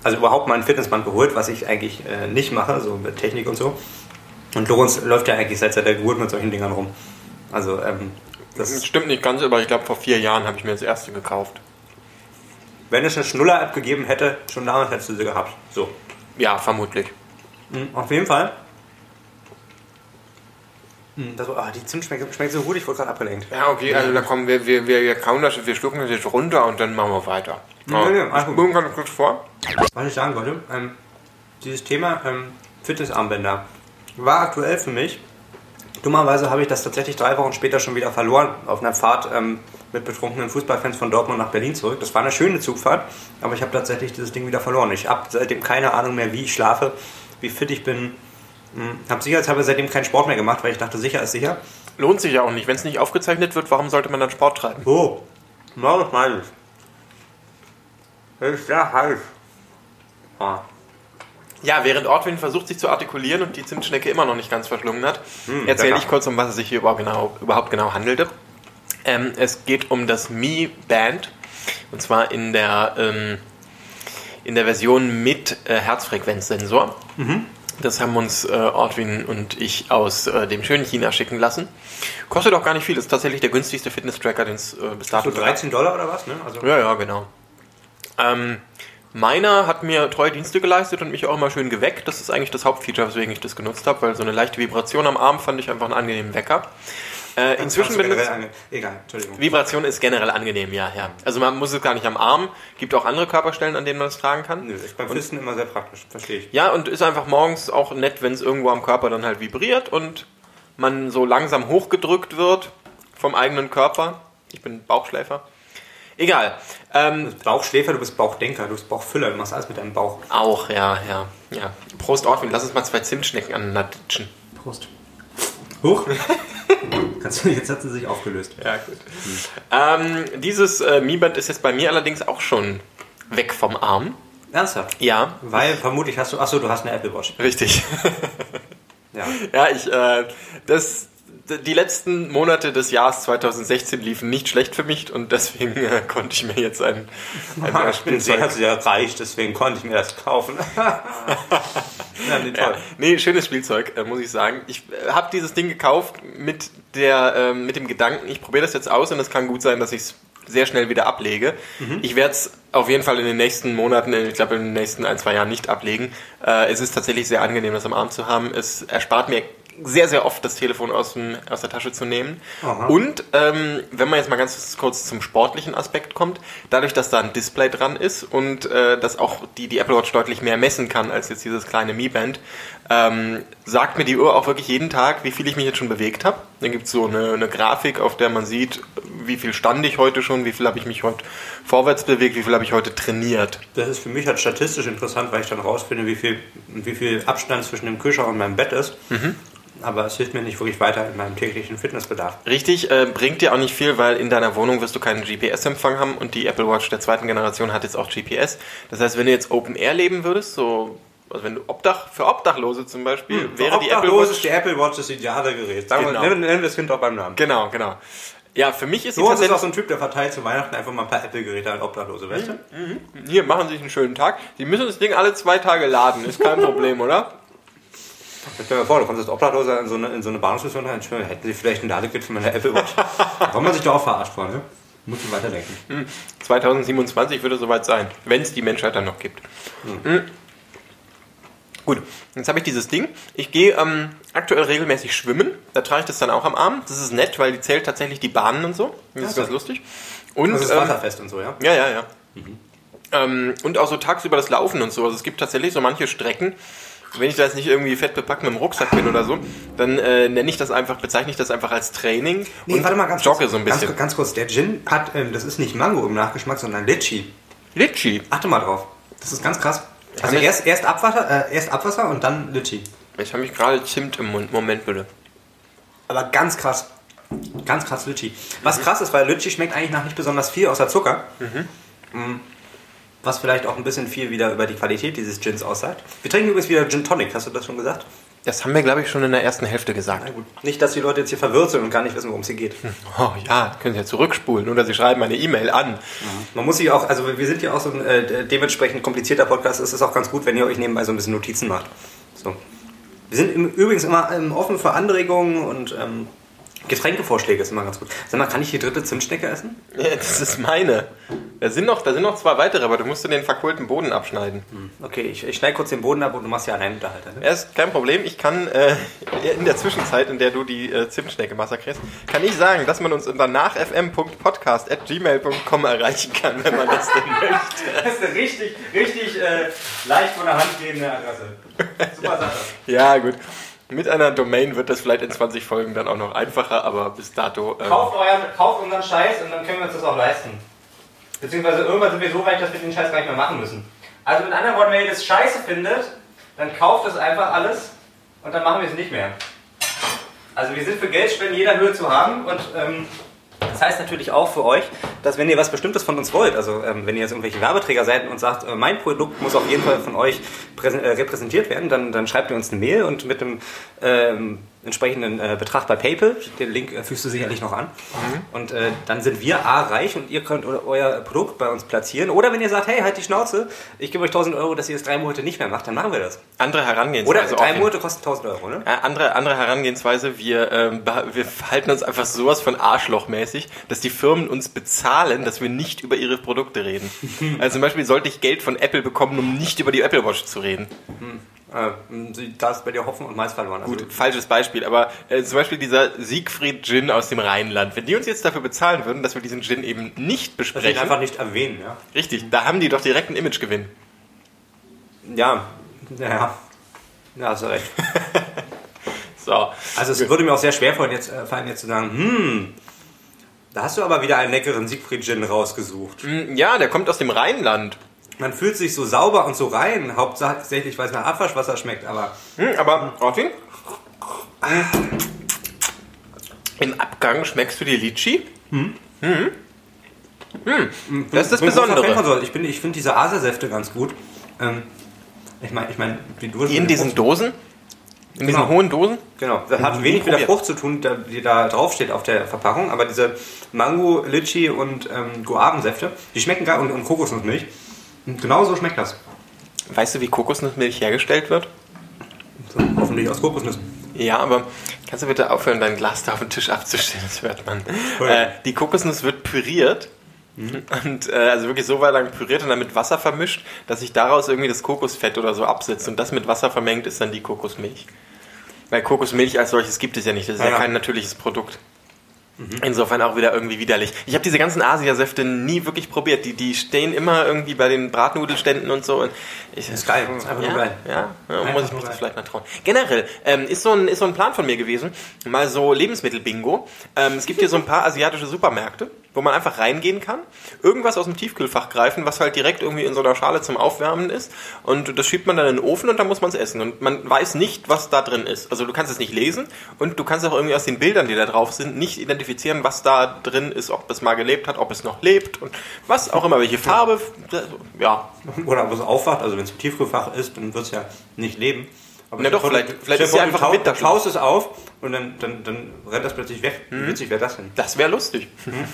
Also überhaupt mal ein Fitnessband geholt, was ich eigentlich äh, nicht mache, so mit Technik und so. Und Lorenz läuft ja eigentlich seit der Geburt mit solchen Dingern rum. Also, ähm, das Das stimmt nicht ganz, aber ich glaube, vor vier Jahren habe ich mir das erste gekauft. wenn es eine Schnuller-App gegeben hätte, schon damals hättest du sie gehabt. So. Ja, vermutlich. Mhm, Auf jeden Fall. Mhm, Das, ah, die Zimt schmeckt, schmeckt so gut, ich wurde gerade abgelenkt. Ja, okay, also da kommen wir, wir, wir, wir kauen das, wir schlucken das jetzt runter und dann machen wir weiter. Ja, ja, alles ich gut. ganz kurz vor. Was ich sagen wollte, ähm, dieses Thema ähm, Fitnessarmbänder war aktuell für mich. Dummerweise habe ich das tatsächlich drei Wochen später schon wieder verloren auf einer Fahrt ähm, mit betrunkenen Fußballfans von Dortmund nach Berlin zurück. Das war eine schöne Zugfahrt, aber ich habe tatsächlich dieses Ding wieder verloren. Ich habe seitdem keine Ahnung mehr, wie ich schlafe, wie fit ich bin. Hm, Habe sicherheitshalber seitdem keinen Sport mehr gemacht, weil ich dachte, sicher ist sicher. Lohnt sich ja auch nicht. Wenn es nicht aufgezeichnet wird, warum sollte man dann Sport treiben? Oh, das meine ich. Ist sehr heiß. Ah. Ja, während Ortwin versucht, sich zu artikulieren und die Zimtschnecke immer noch nicht ganz verschlungen hat, erzähle lecker. ich kurz, um was es sich hier überhaupt genau, überhaupt genau handelte. Ähm, es geht um das Mi Band und zwar in der, ähm, in der Version mit äh, Herzfrequenzsensor. Das haben uns äh, Ortwin und ich aus äh, dem schönen China schicken lassen. Kostet auch gar nicht viel, ist tatsächlich der günstigste Fitness-Tracker, den es äh, bis dato So gab. 13 Dollar oder was, ne? Also, Ja, ja, genau. Ähm, meiner hat mir treue Dienste geleistet und mich auch immer schön geweckt. Das ist eigentlich das Hauptfeature, weswegen ich das genutzt habe, weil so eine leichte Vibration am Arm fand ich einfach einen angenehmen Wecker. Äh, inzwischen bin Egal, Entschuldigung. Vibration ist generell angenehm, ja, ja. Also man muss es gar nicht am Arm, gibt auch andere Körperstellen, an denen man es tragen kann. Nö, ist beim Fisten immer sehr praktisch, verstehe ich. Ja, und ist einfach morgens auch nett, wenn es irgendwo am Körper dann halt vibriert und man so langsam hochgedrückt wird vom eigenen Körper. Ich bin Bauchschläfer. Egal. Ähm, Du bist Bauchschläfer, du bist Bauchdenker, du bist Bauchfüller, du machst alles mit deinem Bauch. Auch, ja, ja, ja. Prost, Ortwin, lass uns mal zwei Zimtschnecken ditchen. Prost. Huch. Kannst du, jetzt hat sie sich aufgelöst. Ja, gut. Ähm, dieses äh, Mi-Band ist jetzt bei mir allerdings auch schon weg vom Arm. Ernsthaft? Ja, Weil vermutlich hast du, achso, du hast eine Apple Watch. richtig. Ja. Ja, ich, äh, das, die letzten Monate des Jahres 2016 liefen nicht schlecht für mich und deswegen äh, konnte ich mir jetzt ein, ein Ich bin sehr, sehr reich, deswegen konnte ich mir das kaufen. ja, nee, Ja, nee, schönes Spielzeug, äh, muss ich sagen. Ich äh, habe dieses Ding gekauft mit, der, ähm, mit dem Gedanken, ich probiere das jetzt aus und es kann gut sein, dass ich es sehr schnell wieder ablege. Ich werde es auf jeden Fall in den nächsten Monaten, ich glaube in den nächsten ein, zwei Jahren nicht ablegen. Äh, es ist tatsächlich sehr angenehm, das am Arm zu haben. Es erspart mir sehr, sehr oft das Telefon aus, dem, aus der Tasche zu nehmen. Aha. Und ähm, wenn man jetzt mal ganz kurz zum sportlichen Aspekt kommt, dadurch, dass da ein Display dran ist und äh, dass auch die, die Apple Watch deutlich mehr messen kann als jetzt dieses kleine Mi Band, ähm, sagt mir die Uhr auch wirklich jeden Tag, wie viel ich mich jetzt schon bewegt habe. Dann gibt es so eine, eine Grafik, auf der man sieht, wie viel stand ich heute schon, wie viel habe ich mich heute vorwärts bewegt, wie viel habe ich heute trainiert. Das ist für mich halt statistisch interessant, weil ich dann rausfinde, wie viel, wie viel Abstand zwischen dem Kühlschrank und meinem Bett ist. Aber es hilft mir nicht wirklich weiter in meinem täglichen Fitnessbedarf. Richtig, äh, bringt dir auch nicht viel, weil in deiner Wohnung wirst du keinen GPS-Empfang haben und die Apple Watch der zweiten Generation hat jetzt auch GPS. Das heißt, wenn du jetzt Open Air leben würdest, so, also wenn du Obdach, für Obdachlose zum Beispiel, wäre die Apple Watch. ist die Apple Watch das ideale Gerät. Sagen Genau. wir, nennen, nennen wir das Kind auch beim Namen. Genau, genau. Ja, für mich ist So ist auch so ein Typ, der verteilt zu Weihnachten einfach mal ein paar Apple-Geräte an Obdachlose, weißt du? Hier, machen Sie sich einen schönen Tag. Sie müssen das Ding alle zwei Tage laden, ist kein Problem, oder? Stell dir mal vor, du kommst als Obdachloser in so eine, in so eine Bahnhofsmission rein, hätten sie vielleicht ein Ladekit für meine Apple Watch. da kommt man sich doch auch verarscht vor, ne? Muss man weiterdenken. 2027 würde soweit sein, wenn es die Menschheit dann noch gibt. Mhm. Gut, jetzt habe ich dieses Ding. Ich gehe ähm, aktuell regelmäßig schwimmen. Da trage ich das dann auch am Arm. Das ist nett, weil die zählt tatsächlich die Bahnen und so. Das ist Ach so. ganz lustig. Und, Das ist ähm, wasserfest und so, ja? ja, ja, ja. Ähm, und auch so tagsüber das Laufen und so. Also es gibt tatsächlich so manche Strecken, wenn ich da jetzt nicht irgendwie fett bepackt mit dem Rucksack bin oder so, dann äh, nenne ich das einfach, bezeichne ich das einfach als Training Nee, und warte mal ganz jogge kurz. so ein bisschen. Ganz, ganz kurz, der Gin hat, ähm, das ist nicht Mango im Nachgeschmack, sondern Litchi. Litchi. Achte mal drauf. Das ist ganz krass. Also erst, erst, Abwasser, äh, erst Abwasser und dann Litchi. Ich habe mich gerade Zimt im Mund. Moment bitte. Aber ganz krass. Ganz krass Litchi. Was krass ist, weil Litchi schmeckt eigentlich nach nicht besonders viel außer Zucker. Mm. Was vielleicht auch ein bisschen viel wieder über die Qualität dieses Gins aussagt. Wir trinken übrigens wieder Gin Tonic, hast du das schon gesagt? Das haben wir, glaube ich, schon in der ersten Hälfte gesagt. Nicht, dass die Leute jetzt hier verwirrt sind und gar nicht wissen, worum es hier geht. Oh ja, können Sie ja zurückspulen oder Sie schreiben eine E-Mail an. Man muss sich auch, also wir sind ja auch so ein äh, dementsprechend komplizierter Podcast. Es ist auch ganz gut, wenn ihr euch nebenbei so ein bisschen Notizen macht. So. Wir sind im, übrigens immer ähm, offen für Anregungen und ähm, Getränkevorschläge ist immer ganz gut. Sag mal, kann ich die dritte Zimtschnecke essen? Ja, das ist meine. Da sind, noch, da sind noch zwei weitere, aber du musst den verkohlten Boden abschneiden. Okay, ich, ich schneide kurz den Boden ab und du machst ja allein Unterhalter. Ne? Erst kein Problem, ich kann äh, in der Zwischenzeit, in der du die äh, Zimtschnecke massakrierst, kann ich sagen, dass man uns unter nachfm.podcast.gmail.com erreichen kann, wenn man das denn möchte. Das ist eine richtig, richtig äh, leicht von der Hand gehende Adresse. Super Sache. Ja, gut. Mit einer Domain wird das vielleicht in 20 Folgen dann auch noch einfacher, aber bis dato. ähm, Kauft, euren, kauft unseren Scheiß und dann können wir uns das auch leisten. Beziehungsweise irgendwann sind wir so reich, dass wir den Scheiß gar nicht mehr machen müssen. Also mit anderen Worten, wenn ihr das scheiße findet, dann kauft es einfach alles und dann machen wir es nicht mehr. Also wir sind für Geldspenden jeder Höhe zu haben und ähm, das heißt natürlich auch für euch, dass wenn ihr was Bestimmtes von uns wollt, also ähm, wenn ihr jetzt irgendwelche Werbeträger seid und sagt, äh, mein Produkt muss auf jeden Fall von euch äh, repräsentiert werden, dann, dann schreibt ihr uns eine Mail und mit dem ähm, entsprechenden äh, Betrag bei PayPal, den Link äh, fügst du sicherlich noch an, und äh, dann sind wir A reich und ihr könnt eu- euer Produkt bei uns platzieren. Oder wenn ihr sagt, hey, halt die Schnauze, ich gebe euch 1000 Euro, dass ihr es drei Monate nicht mehr macht, dann machen wir das. andere Herangehensweise. Oder drei. Monate kosten 1000 Euro, ne? Ja, andere, andere Herangehensweise, wir, ähm, wir verhalten uns einfach sowas von arschlochmäßig, dass die Firmen uns bezahlen, dass wir nicht über ihre Produkte reden. Also zum Beispiel sollte ich Geld von Apple bekommen, um nicht über die Apple Watch zu reden. Äh, da ist bei dir Hopfen und Mais verloren. Also, Gut, falsches Beispiel, aber äh, zum Beispiel dieser Siegfried Gin aus dem Rheinland, wenn die uns jetzt dafür bezahlen würden, dass wir diesen Gin eben nicht dass wir ihn besprechen, einfach nicht erwähnen, ja? richtig, da haben die doch direkt einen Imagegewinn. Ja, ja. Ja, hast du recht. So, Also es würde mir auch sehr schwer fallen jetzt, äh, fallen, jetzt zu sagen, hm, da hast du aber wieder einen leckeren Siegfried Gin rausgesucht. Mm, ja, der kommt aus dem Rheinland. Man fühlt sich so sauber und so rein, hauptsächlich weil es nach Abwaschwasser schmeckt, aber Hm, aber, Martin? Im Abgang schmeckst du die Litchi? Hm. Hm. Das ist das Besondere. Ich, bin- ich finde diese Asersäfte ganz gut. Ähm, ich meine, ich mein, die Dosen in diesen Dosen? In diesen Genau. hohen Dosen? Genau, das hat Nie wenig mit der. Frucht zu tun, die da draufsteht auf der Verpackung, aber diese Mango, Litchi und ähm, Guavensäfte, die schmecken geil und, und Kokosnussmilch. Und genau so schmeckt das. Weißt du, wie Kokosnussmilch hergestellt wird? So, hoffentlich aus Kokosnüssen. Ja, aber kannst du bitte aufhören, dein Glas da auf den Tisch abzustellen? Das hört man. Oh Äh, die Kokosnuss wird püriert. Mhm. Und äh, also wirklich so weit lang püriert und dann mit Wasser vermischt, dass sich daraus irgendwie das Kokosfett oder so absetzt. Und das mit Wasser vermengt ist dann die Kokosmilch. Weil Kokosmilch als solches gibt es ja nicht. Das ist ja, Ja, ja. kein natürliches Produkt. Insofern auch wieder irgendwie widerlich. Ich habe diese ganzen Asiasäfte nie wirklich probiert. Die, die stehen immer irgendwie bei den Bratnudelständen und so. Und ich, ist geil, ist einfach ja, nur geil. Ja, ja muss ich mich das vielleicht mal trauen. Generell ähm, ist, so ein, ist so ein Plan von mir gewesen, mal so Lebensmittel-Bingo. Ähm, es gibt hier so ein paar asiatische Supermärkte, wo man einfach reingehen kann, irgendwas aus dem Tiefkühlfach greifen, was halt direkt irgendwie in so einer Schale zum Aufwärmen ist. Und das schiebt man dann in den Ofen und dann muss man es essen. Und man weiß nicht, was da drin ist. Also du kannst es nicht lesen und du kannst auch irgendwie aus den Bildern, die da drauf sind, nicht identifizieren, was da drin ist, ob es mal gelebt hat, ob es noch lebt und was auch immer, welche Farbe. Ja, Oder wo es aufwacht, also wenn es im Tiefkühlfach ist, dann wird es ja nicht leben. Aber Na doch, vielleicht- vielleicht ist sie einfach tau- Winter du taust es auf und dann, dann, dann rennt das plötzlich weg. Mhm. Wie witzig wäre das denn? das wäre lustig.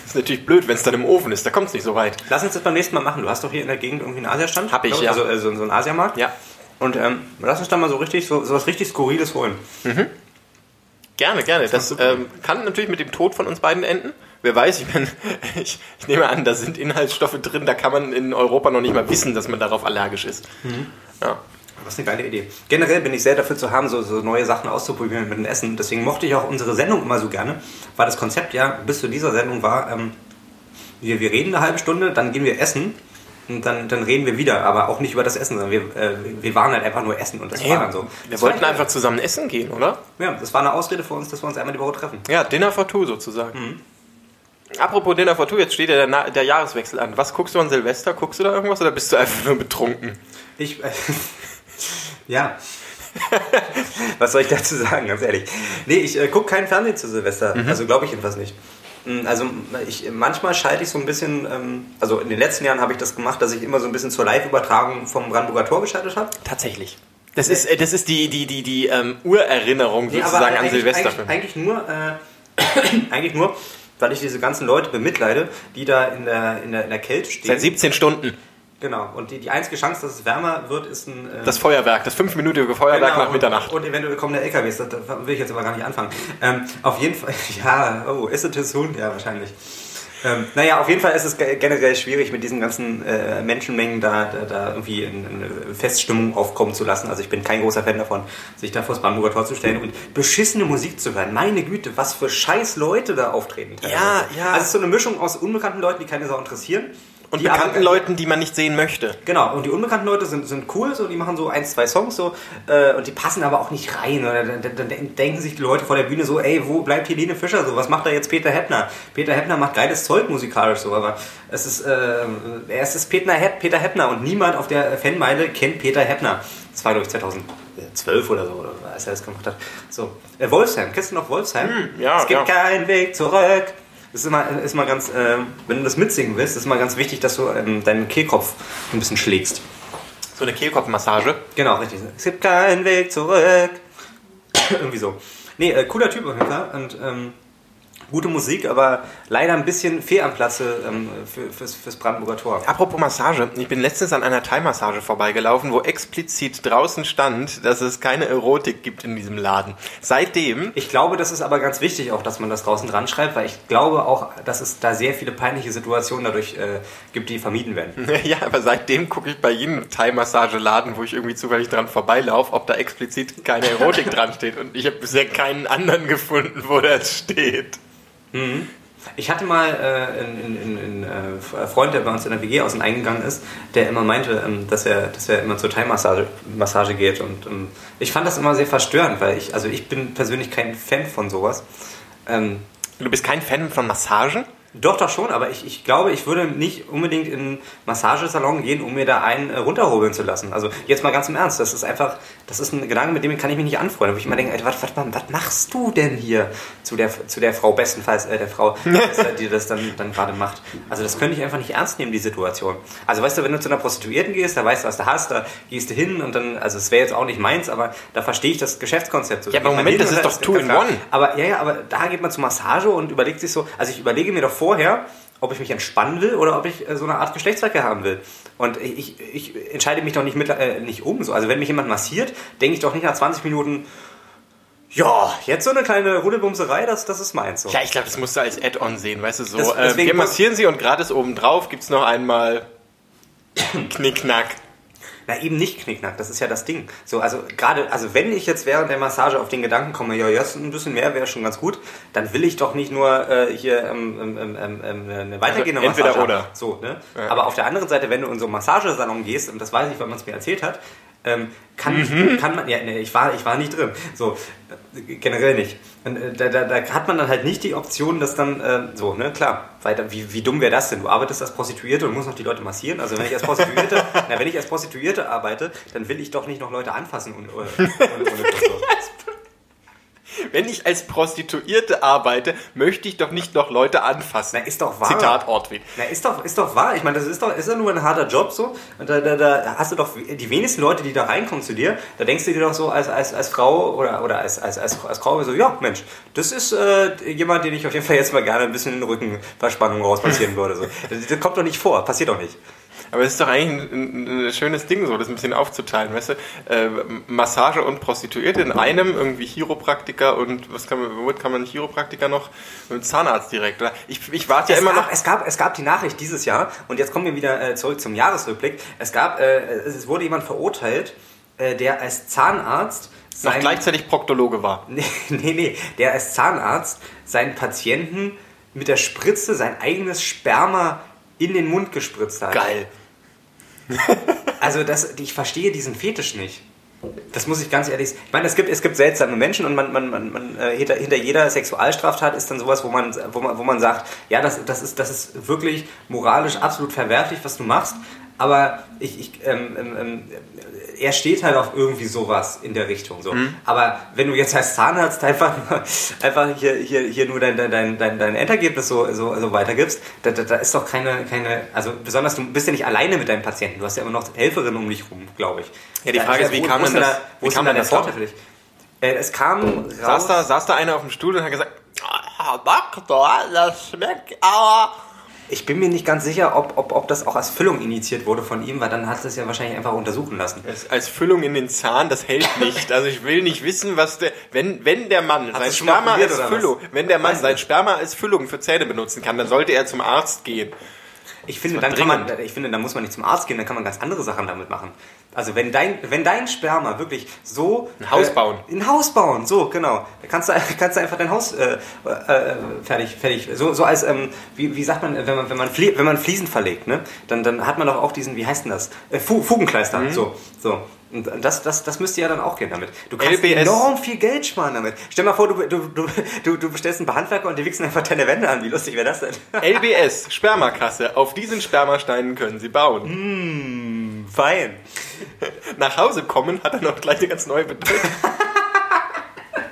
Ist natürlich blöd, wenn es dann im Ofen ist. Da kommt es nicht so weit. Lass uns das beim nächsten Mal machen. Du hast doch hier in der Gegend irgendwie einen Asiastand? Hab ich, Glaub ja. Also, also so einen Asiamarkt? Ja. Und ähm, lass uns da mal so richtig, so, so was richtig Skurriles holen. Gerne, gerne. Das ähm, kann natürlich mit dem Tod von uns beiden enden. Wer weiß, ich, mein, ich, ich nehme an, da sind Inhaltsstoffe drin, da kann man in Europa noch nicht mal wissen, dass man darauf allergisch ist. Ja. Ist eine geile Idee. Generell bin ich sehr dafür zu haben, so, so neue Sachen auszuprobieren mit dem Essen. Deswegen mochte ich auch unsere Sendung immer so gerne, weil das Konzept ja bis zu dieser Sendung war, ähm, wir, wir reden eine halbe Stunde, dann gehen wir essen und dann, dann reden wir wieder, aber auch nicht über das Essen, sondern wir, äh, wir waren halt einfach nur essen und das war dann so. wir Das wollten einfach zusammen essen gehen, oder? Ja, das war eine Ausrede für uns, dass wir uns einmal die Woche treffen. Ja, Dinner for Two sozusagen. Apropos Dinner for Two, jetzt steht ja der, Na- der Jahreswechsel an. Was guckst du an Silvester? Guckst du da irgendwas oder bist du einfach nur betrunken? Ich, äh, ja. Was soll ich dazu sagen, ganz ehrlich? Nee, ich äh, gucke keinen Fernsehen zu Silvester. Also glaube ich jedenfalls nicht. Mm, Also ich, manchmal schalte ich so ein bisschen, ähm, also in den letzten Jahren habe ich das gemacht, dass ich immer so ein bisschen zur Live-Übertragung vom Brandenburger Tor geschaltet habe. Tatsächlich. Das ist, äh, das ist die, die, die, die ähm, Urerinnerung Nee, sozusagen an Silvester. Eigentlich, eigentlich nur, äh, eigentlich nur, weil ich diese ganzen Leute bemitleide, die da in der, in der, in der Kälte stehen. Seit 17 Stunden. Genau. Und die, die einzige Chance, dass es wärmer wird, ist ein... äh, Das Feuerwerk, das fünfminütige Feuerwerk Genau, nach Mitternacht. Und, und eventuell kommen der LKWs, da, da will ich jetzt aber gar nicht anfangen. Ähm, auf jeden Fall, ja, oh, ist es das Huhn? Ja, wahrscheinlich. Ähm, naja, auf jeden Fall ist es ge- generell schwierig, mit diesen ganzen äh, Menschenmengen da, da, da irgendwie in, in eine Feststimmung aufkommen zu lassen. Also ich bin kein großer Fan davon, sich da vor das Brandenburger Tor zu stellen und beschissene Musik zu hören. Meine Güte, was für scheiß Leute da auftreten. teilweise. Ja, ja. Also es ist so eine Mischung aus unbekannten Leuten, die keine Sau interessieren. Und die bekannten aber- Leuten, die man nicht sehen möchte. Genau, und die unbekannten Leute sind, sind cool, so, die machen so ein, zwei Songs so, äh, und die passen aber auch nicht rein. Oder dann, dann, dann denken sich die Leute vor der Bühne so, ey, wo bleibt Helene Fischer so? Was macht da jetzt Peter Heppner? Peter Heppner macht geiles Zeug musikalisch so, aber es ist, äh, es ist Peter, Hepp, Peter Heppner und niemand auf der Fanmeile kennt Peter Heppner. Das war, glaube ich, 2012 oder so, oder, als er das gemacht hat. So, äh, Wolfsheim, kennst du noch Wolfsheim? ja, es gibt ja. keinen Weg zurück. Das ist immer, ist immer ganz, äh, wenn du das mitsingen willst, ist immer ganz wichtig, dass du ähm, deinen Kehlkopf ein bisschen schlägst. So eine Kehlkopfmassage. Genau, richtig. Es gibt keinen Weg zurück. Irgendwie so. Nee, äh, cooler Typ auf jeden Fall. Und ähm, gute Musik, aber leider ein bisschen fehl am Platze ähm, für, fürs, fürs Brandenburger Tor. Apropos Massage, ich bin letztens an einer Thai-Massage vorbeigelaufen, wo explizit draußen stand, dass es keine Erotik gibt in diesem Laden. Seitdem, Ich glaube, das ist aber ganz wichtig auch, dass man das draußen dran schreibt, weil ich glaube auch, dass es da sehr viele peinliche Situationen dadurch äh, gibt, die vermieden werden. ja, aber seitdem gucke ich bei jedem Thai-Massageladen, wo ich irgendwie zufällig dran vorbeilaufe, ob da explizit keine Erotik dran steht. Und ich habe bisher keinen anderen gefunden, wo das steht. Ich hatte mal äh, einen äh, Freund, der bei uns in der WG außen eingegangen ist, der immer meinte, ähm, dass, er, dass er immer zur Thai-Massage Massage geht. Und ähm, ich fand das immer sehr verstörend, weil ich, also ich bin persönlich kein Fan von sowas. Ähm, Du bist kein Fan von Massagen? Doch, doch schon, aber ich, ich glaube, ich würde nicht unbedingt in einen Massagesalon gehen, um mir da einen äh, runterhobeln zu lassen. Also jetzt mal ganz im Ernst, das ist einfach, das ist ein Gedanke, mit dem kann ich mich nicht anfreunden. Wo ich immer denke, Alter, was, was, was machst du denn hier zu der, zu der Frau, bestenfalls äh, der Frau, die das dann, dann gerade macht. Also das könnte ich einfach nicht ernst nehmen, die Situation. Also weißt du, wenn du zu einer Prostituierten gehst, da weißt du, was du hast, da gehst du hin und dann, also es wäre jetzt auch nicht meins, aber da verstehe ich das Geschäftskonzept so. Ja, aber Moment, das ist doch two in one. Aber ja, ja, aber da geht man zur Massage und überlegt sich so, also ich überlege mir doch vorher, ob ich mich entspannen will oder ob ich äh, so eine Art Geschlechtsverkehr haben will. Und ich, ich entscheide mich doch nicht, mit, äh, nicht um. So. Also wenn mich jemand massiert, denke ich doch nicht nach 20 Minuten, ja, jetzt so eine kleine Rudelbumserei, das, das ist meins. So. Ja, ich glaube, das musst du als Add-on sehen, weißt du, so, Das- äh, wir massieren sie und gratis obendrauf gibt's noch einmal Knickknack. Na, eben nicht Knickknack, das ist ja das Ding. So, also gerade, also wenn ich jetzt während der Massage auf den Gedanken komme, ja, jetzt ein bisschen mehr wäre schon ganz gut, dann will ich doch nicht nur äh, hier ähm, ähm, ähm, ähm, ähm, eine weitergehende Also entweder Massage oder. haben. So, ne? Aber auf der anderen Seite, wenn du in so einen Massagesalon gehst, und das weiß ich, weil man es mir erzählt hat, ähm, kann, Mhm. kann man, ja, nee, ich war, ich war nicht drin, so, äh, generell nicht. Und, äh, da, da, da hat man dann halt nicht die Option, dass dann, äh, so, ne, klar, weiter, wie, wie dumm wäre das denn? Du arbeitest als Prostituierte und musst noch die Leute massieren. Also wenn ich als Prostituierte, na, wenn ich als Prostituierte arbeite, dann will ich doch nicht noch Leute anfassen und, und, und, und, und so. Wenn ich als Prostituierte arbeite, möchte ich doch nicht noch Leute anfassen. Na, ist doch wahr. Zitat Ortwin. Na, ist doch, ist doch wahr. Ich meine, das ist doch, ist doch nur ein harter Job so. Und da, da, da hast du doch die wenigsten Leute, die da reinkommen zu dir, da denkst du dir doch so als, als, als Frau oder, oder als, als, als, als Frau so, ja, Mensch, das ist äh, jemand, den ich auf jeden Fall jetzt mal gerne ein bisschen in den Rückenverspannung rauspassieren würde. So. Das, das kommt doch nicht vor, passiert doch nicht. Aber es ist doch eigentlich ein, ein, ein schönes Ding, so das ein bisschen aufzuteilen, weißt du? Äh, Massage und Prostituierte in einem, irgendwie Chiropraktiker und was kann man, womit kann man Chiropraktiker noch? Mit Zahnarzt direkt, oder? Ich, ich warte ja es, immer gab, noch. es, gab, es gab die Nachricht dieses Jahr, und jetzt kommen wir wieder äh, zurück zum Jahresrückblick. Es gab, äh, es wurde jemand verurteilt, äh, der als Zahnarzt noch sein- gleichzeitig Proktologe war. Nee, nee, nee, der als Zahnarzt seinen Patienten mit der Spritze sein eigenes Sperma in den Mund gespritzt hat. Geil. Also das, ich verstehe diesen Fetisch nicht. Das muss ich ganz ehrlich sagen. Ich meine, es gibt, es gibt seltsame Menschen und man, man, man, man äh, hinter, hinter jeder Sexualstraftat ist dann sowas, wo man, wo man, wo man sagt, ja, das, das, ist, das ist wirklich moralisch absolut verwerflich, was du machst. Aber ich, ich, ähm, ähm, ähm, er steht halt auf irgendwie sowas in der Richtung. So. Aber wenn du jetzt als Zahnarzt einfach, einfach hier, hier, hier nur dein, dein, dein, dein Endergebnis so, so, so weitergibst, da, da, da ist doch keine, keine, also besonders du bist ja nicht alleine mit deinem Patienten, du hast ja immer noch Helferinnen um dich rum, glaube ich. Ja, die Frage ist, wie kam wo ist denn das- Da, wo wie kam denn da der Vorteil für dich? Äh, es kam Saß raus, da, saß da einer auf dem Stuhl und hat gesagt, ah, Doktor, das schmeckt aber. Ich bin mir nicht ganz sicher, ob, ob, ob das auch als Füllung initiiert wurde von ihm, weil dann hat es ja wahrscheinlich einfach untersuchen lassen. Es- Als Füllung in den Zahn, das hält nicht. Also ich will nicht wissen, was der, wenn, wenn der Mann sein schon mal Sperma probiert, als oder was? Füllung, wenn der Mann sein Sperma als Füllung für Zähne benutzen kann, dann sollte er zum Arzt gehen. Ich finde, dann kann man, ich finde, dann muss man nicht zum Arzt gehen, dann kann man ganz andere Sachen damit machen. Also wenn dein, wenn dein Sperma wirklich so... Ein Haus bauen. Äh, ein Haus bauen, so, genau. Da kannst du, kannst du einfach dein Haus äh, äh, fertig, fertig, so, so als, ähm, wie, wie sagt man, wenn man, wenn man, Flie wenn man Fliesen verlegt, ne? Dann, dann hat man doch auch diesen, wie heißt denn das? Äh, Fu Fugenkleister, Mhm. so, so. Und das, das, das müsste ja dann auch gehen damit. Du kannst LBS. enorm viel Geld sparen damit. Stell mal vor, du, du, du, du, du bestellst einen Handwerker und die wichsen einfach deine Wände an. Wie lustig wäre das denn? LBS, Spermakasse. Auf diesen Spermasteinen können Sie bauen. Fein. Nach Hause kommen hat er noch gleich eine ganz neue Bedeutung.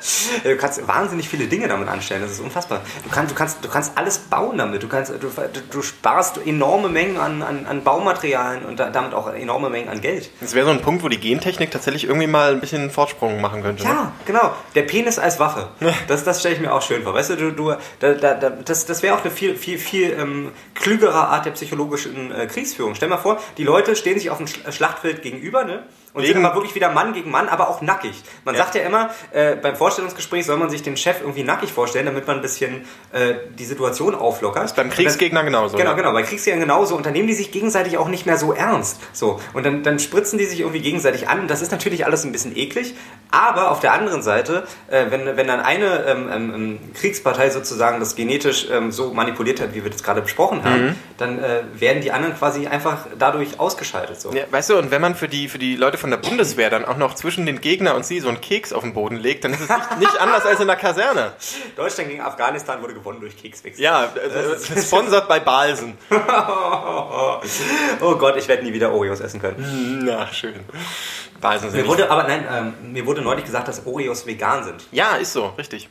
Du kannst wahnsinnig viele Dinge damit anstellen, das ist unfassbar. Du kannst, du kannst, du kannst alles bauen damit. Du, kannst, du, du sparst enorme Mengen an, an, an Baumaterialien und da, damit auch enorme Mengen an Geld. Das wäre so ein Punkt, wo die Gentechnik tatsächlich irgendwie mal ein bisschen einen Fortsprung machen könnte. ne? Ja, genau. Der Penis als Waffe. Das, das stelle ich mir auch schön vor. Weißt du, du, du da, da, da, das, das wäre auch eine viel, viel, viel ähm, klügere Art der psychologischen äh, Kriegsführung. Stell mal vor, die Leute stehen sich auf dem Sch- Schlachtfeld gegenüber, ne? Und Legen- sind aber wirklich wieder Mann gegen Mann, aber auch nackig. Man Ja. sagt ja immer, äh, beim Vorstellungsgespräch soll man sich den Chef irgendwie nackig vorstellen, damit man ein bisschen äh, die Situation auflockert. Ist beim Kriegsgegner genauso. Genau, ja. genau. Bei Kriegsgegnern genauso. Und dann nehmen die sich gegenseitig auch nicht mehr so ernst. So. Und dann, dann spritzen die sich irgendwie gegenseitig an. Das ist natürlich alles ein bisschen eklig. Aber auf der anderen Seite, äh, wenn, wenn dann eine ähm, ähm, ähm, Kriegspartei sozusagen das genetisch ähm, so manipuliert hat, wie wir das gerade besprochen haben, Mhm. dann äh, werden die anderen quasi einfach dadurch ausgeschaltet. So. Ja, weißt du, und wenn man für die, für die Leute von der Bundeswehr dann auch noch zwischen den Gegner und sie so einen Keks auf den Boden legt, dann ist es nicht, nicht anders als in der Kaserne. Deutschland gegen Afghanistan wurde gewonnen durch Kekswechsel. Ja, äh, sponsert bei Balsen. Oh Gott, ich werde nie wieder Oreos essen können. Na, schön. Balsen sind Mir wurde, aber nein, ähm, mir wurde neulich gesagt, dass Oreos vegan sind. Ja, ist so, richtig.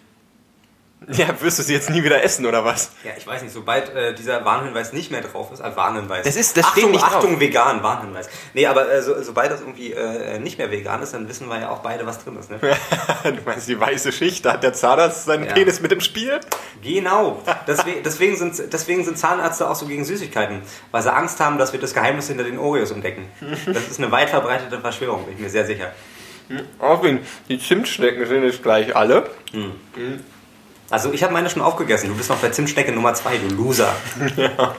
Ja, wirst du sie jetzt nie wieder essen, oder was? Ja, ich weiß nicht, sobald äh, dieser Warnhinweis nicht mehr drauf ist, äh, Warnhinweis. Das ist- das steht Achtung, nicht drauf. Achtung, vegan, Warnhinweis. Nee, aber äh, so, sobald das irgendwie äh, nicht mehr vegan ist, dann wissen wir ja auch beide, was drin ist. Ne? Du meinst die weiße Schicht, da hat der Zahnarzt seinen Ja. Penis mit im Spiel? Genau. Deswegen, deswegen, sind, deswegen sind Zahnärzte auch so gegen Süßigkeiten, weil sie Angst haben, dass wir das Geheimnis hinter den Oreos entdecken. Das ist eine weit verbreitete Verschwörung, bin ich mir sehr sicher. Arvin, die Zimtschnecken sind jetzt gleich alle. Also ich habe meine schon aufgegessen. Du bist noch bei Zimtschnecke Nummer 2, du Loser.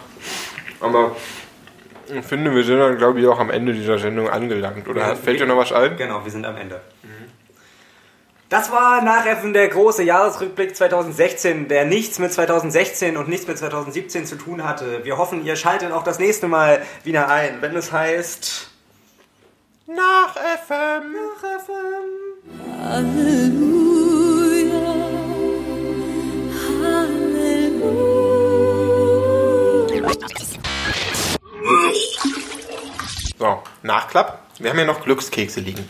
Aber ich finde, wir sind dann, glaube ich, auch am Ende dieser Sendung angelangt. Oder Ja, fällt dir noch was ein? Genau, wir sind am Ende. Das war Nachäffen der große Jahresrückblick 2016, der nichts mit 2016 und nichts mit 2017 zu tun hatte. Wir hoffen, ihr schaltet auch das nächste Mal wieder ein, wenn es heißt... Nach FM. So, Nachklapp. Wir haben ja noch Glückskekse liegen.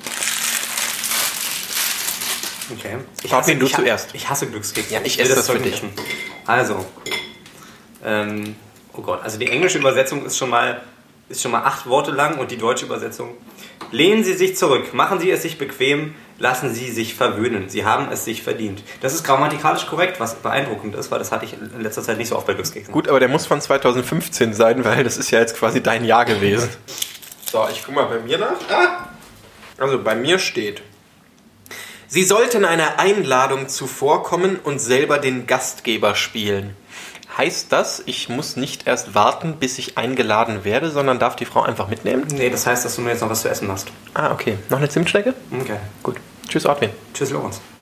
Okay. Ich Fabian, du ich, zuerst. Ich hasse Glückskekse. Ja, ich will esse das Zeug für nicht dich. essen. Also, ähm, oh Gott, also die englische Übersetzung ist schon mal ist schon mal acht Worte lang und die deutsche Übersetzung. Lehnen Sie sich zurück, machen Sie es sich bequem, lassen Sie sich verwöhnen. Sie haben es sich verdient. Das ist grammatikalisch korrekt, was beeindruckend ist, weil das hatte ich in letzter Zeit nicht so oft bei Glückskeksen. Gut, aber der muss von 2015 sein, weil das ist ja jetzt quasi dein Jahr gewesen. So, ich guck mal bei mir nach. Ah! Also bei mir steht. Sie sollten einer Einladung zuvorkommen und selber den Gastgeber spielen. Heißt das, ich muss nicht erst warten, bis ich eingeladen werde, sondern darf die Frau einfach mitnehmen? Nee, das heißt, dass du mir jetzt noch was zu essen machst. Ah, okay. Noch eine Zimtschnecke? Okay. Gut. Tschüss, Arvin. Tschüss, Lorenz.